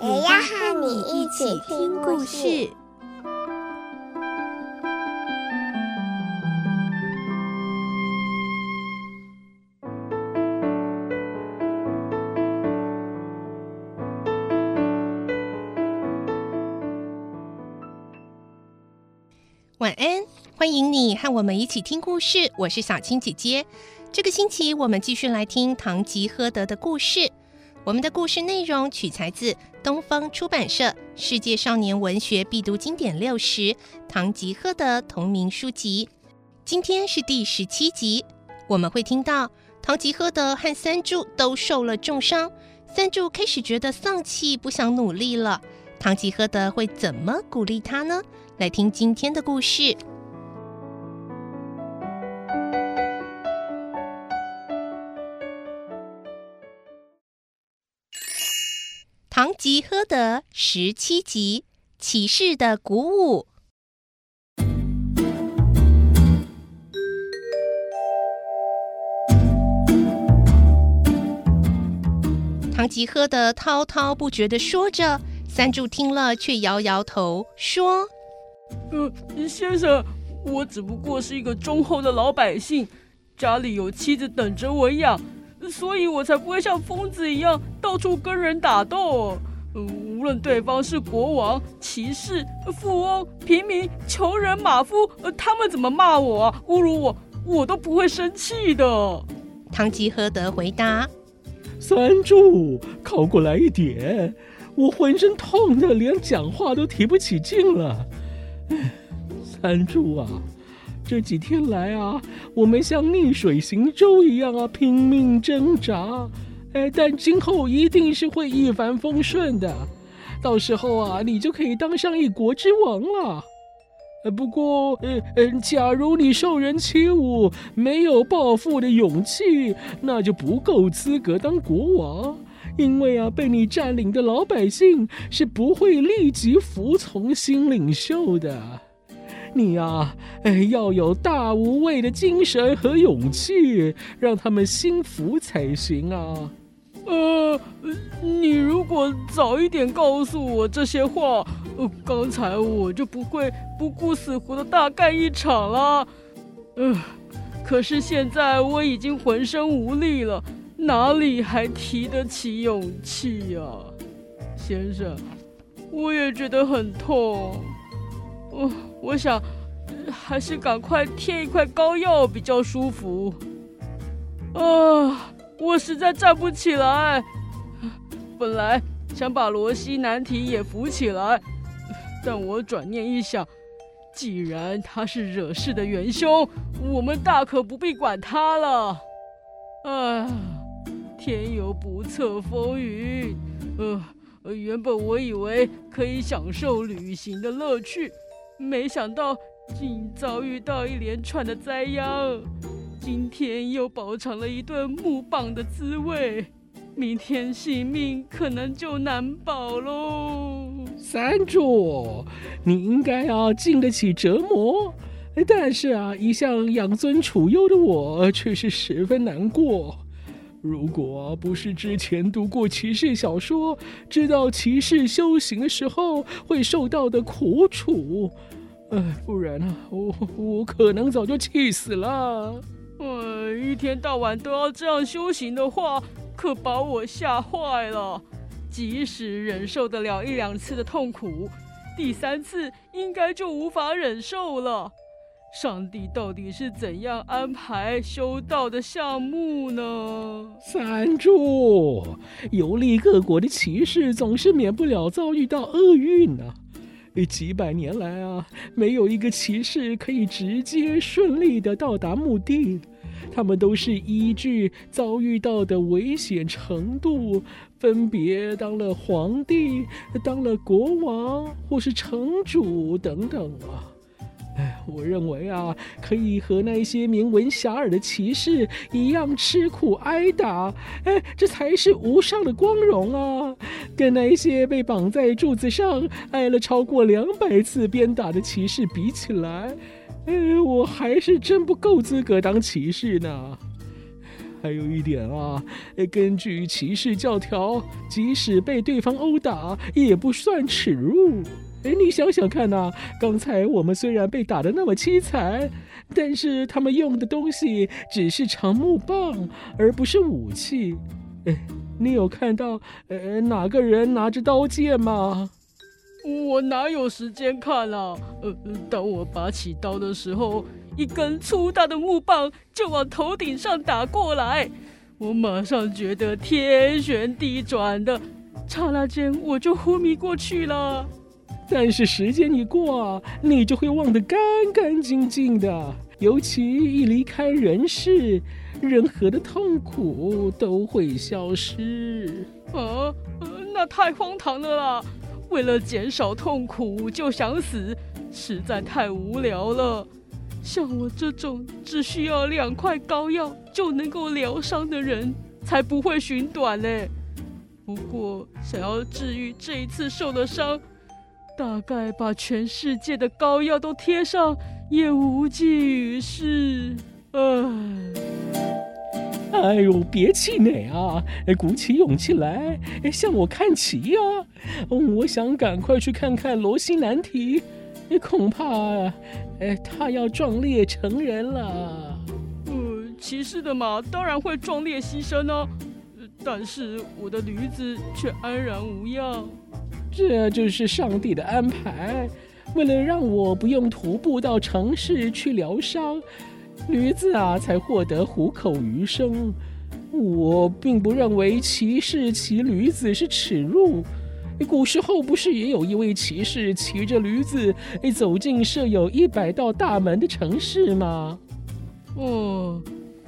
也要和你一起听故事。晚安，欢迎你和我们一起听故事。我是小青姐姐。这个星期我们继续来听《堂吉诃德》的故事。我们的故事内容取材自东方出版社《世界少年文学必读经典六十》《堂吉诃德》同名书籍。今天是第十七集，我们会听到堂吉诃德和三柱都受了重伤，三柱开始觉得丧气，不想努力了。堂吉诃德会怎么鼓励他呢？来听今天的故事，《唐吉诃德》十七集：骑士的鼓舞。唐吉诃德滔滔不绝地说着，三柱听了却摇摇头说。呃，先生，我只不过是一个忠厚的老百姓，家里有妻子等着我养，所以我才不会像疯子一样到处跟人打斗。呃，无论对方是国王、骑士、富翁、平民、穷人、马夫，呃，他们怎么骂我、侮辱我，我都不会生气的。堂吉诃德回答：“三柱，靠过来一点，我浑身痛得连讲话都提不起劲了。”三柱啊，这几天来啊，我们像逆水行舟一样啊，拼命挣扎。哎，但今后一定是会一帆风顺的。到时候啊，你就可以当上一国之王了。呃，不过，呃呃，假如你受人欺侮，没有报复的勇气，那就不够资格当国王。因为啊，被你占领的老百姓是不会立即服从新领袖的。你呀，哎，要有大无畏的精神和勇气，让他们心服才行啊。呃，你如果早一点告诉我这些话，刚才我就不会不顾死活的大干一场了。呃，可是现在我已经浑身无力了。哪里还提得起勇气呀，先生？我也觉得很痛。我我想，还是赶快贴一块膏药比较舒服。啊，我实在站不起来。本来想把罗西南提也扶起来，但我转念一想，既然他是惹事的元凶，我们大可不必管他了。啊。天有不测风云，呃，原本我以为可以享受旅行的乐趣，没想到竟遭遇到一连串的灾殃。今天又饱尝了一顿木棒的滋味，明天性命可能就难保喽。三柱，你应该要经得起折磨，但是啊，一向养尊处优的我却是十分难过。如果不是之前读过骑士小说，知道骑士修行的时候会受到的苦楚，呃，不然啊，我我可能早就气死了。呃，一天到晚都要这样修行的话，可把我吓坏了。即使忍受得了一两次的痛苦，第三次应该就无法忍受了。上帝到底是怎样安排修道的项目呢？三柱，游历各国的骑士总是免不了遭遇到厄运呢、啊。几百年来啊，没有一个骑士可以直接顺利地到达目的。他们都是依据遭遇到的危险程度，分别当了皇帝、当了国王或是城主等等啊。我认为啊，可以和那些名闻遐迩的骑士一样吃苦挨打，哎，这才是无上的光荣啊！跟那些被绑在柱子上挨了超过两百次鞭打的骑士比起来，哎，我还是真不够资格当骑士呢。还有一点啊，根据骑士教条，即使被对方殴打，也不算耻辱。哎，你想想看呐，刚才我们虽然被打得那么凄惨，但是他们用的东西只是长木棒，而不是武器。哎，你有看到呃哪个人拿着刀剑吗？我哪有时间看啊？呃，当我拔起刀的时候，一根粗大的木棒就往头顶上打过来，我马上觉得天旋地转的，刹那间我就昏迷过去了。但是时间一过，你就会忘得干干净净的。尤其一离开人世，任何的痛苦都会消失。啊，那太荒唐了啦！为了减少痛苦就想死，实在太无聊了。像我这种只需要两块膏药就能够疗伤的人，才不会寻短嘞。不过，想要治愈这一次受了伤。大概把全世界的膏药都贴上，也无济于事。唉，哎呦，别气馁啊！鼓起勇气来，向我看齐呀！我想赶快去看看罗西南提，恐怕，哎，他要壮烈成人了。呃，骑士的马当然会壮烈牺牲啊，但是我的驴子却安然无恙。这就是上帝的安排，为了让我不用徒步到城市去疗伤，驴子啊才获得糊口余生。我并不认为骑士骑驴子是耻辱。古时候不是也有一位骑士骑着驴子走进设有一百道大门的城市吗？哦，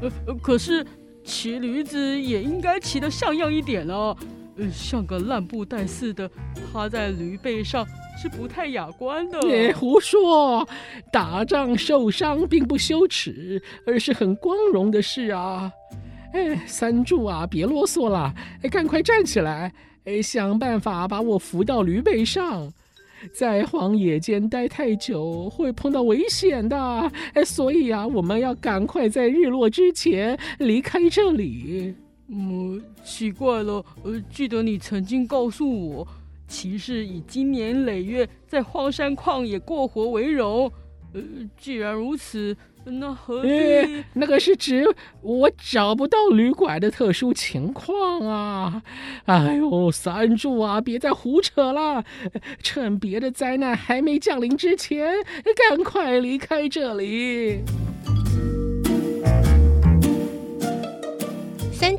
呃，可是骑驴子也应该骑得像样一点啊。呃，像个烂布袋似的趴在驴背上是不太雅观的。别胡说，打仗受伤并不羞耻，而是很光荣的事啊！哎，三柱啊，别啰嗦了，哎，赶快站起来，哎，想办法把我扶到驴背上。在荒野间待太久会碰到危险的，哎，所以啊，我们要赶快在日落之前离开这里。嗯，奇怪了，呃，记得你曾经告诉我，骑士以经年累月在荒山旷野过活为荣。呃，既然如此，那何必？哎，那个是指我找不到旅馆的特殊情况啊！哎呦，三柱啊，别再胡扯了，趁别的灾难还没降临之前，赶快离开这里。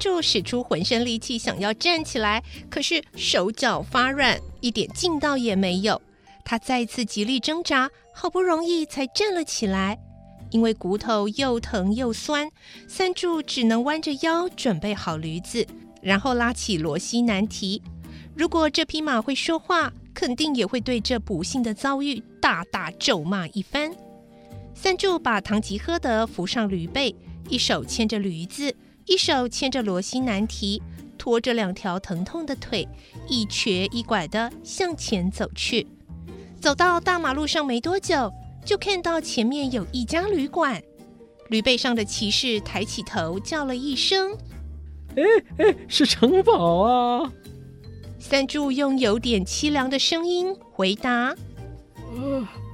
柱使出浑身力气，想要站起来，可是手脚发软，一点劲道也没有。他再次极力挣扎，好不容易才站了起来。因为骨头又疼又酸，三柱只能弯着腰，准备好驴子，然后拉起罗西南提。如果这匹马会说话，肯定也会对这不幸的遭遇大大咒骂一番。三柱把唐吉诃德扶上驴背，一手牵着驴子。一手牵着罗西南提，拖着两条疼痛的腿，一瘸一拐地向前走去。走到大马路上没多久，就看到前面有一家旅馆。驴背上的骑士抬起头，叫了一声：“哎哎，是城堡啊！”三柱用有点凄凉的声音回答：“呃。”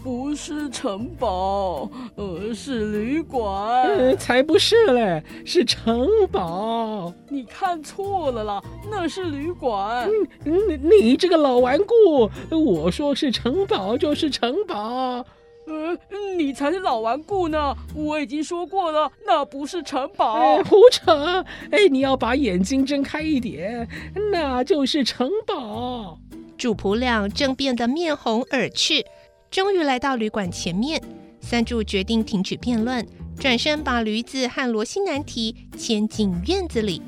不是城堡，呃是旅馆。呃，才不是嘞，是城堡。你看错了啦，那是旅馆。嗯，你你这个老顽固，我说是城堡就是城堡。呃，你才是老顽固呢。我已经说过了，那不是城堡。哎，胡扯！哎，你要把眼睛睁开一点，那就是城堡。主仆俩正变得面红耳赤。终于来到旅馆前面，三柱决定停止辩论，转身把驴子和罗西南提牵进院子里。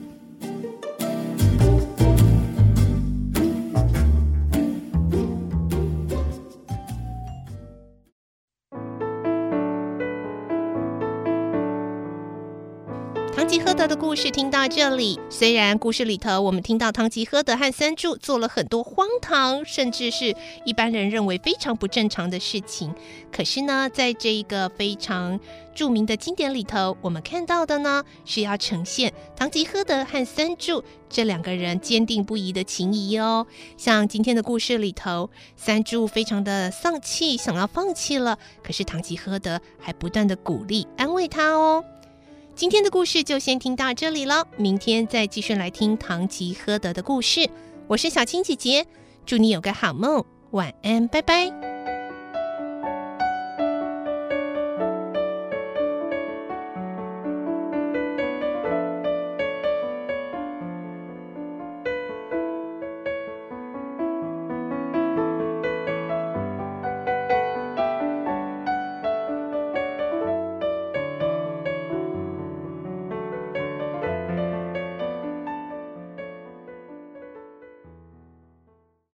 吉诃德的故事听到这里，虽然故事里头我们听到唐吉诃德和三柱做了很多荒唐，甚至是一般人认为非常不正常的事情，可是呢，在这一个非常著名的经典里头，我们看到的呢，是要呈现唐吉诃德和三柱这两个人坚定不移的情谊哦。像今天的故事里头，三柱非常的丧气，想要放弃了，可是唐吉诃德还不断的鼓励安慰他哦。今天的故事就先听到这里了，明天再继续来听堂吉诃德的故事。我是小青姐姐，祝你有个好梦，晚安，拜拜。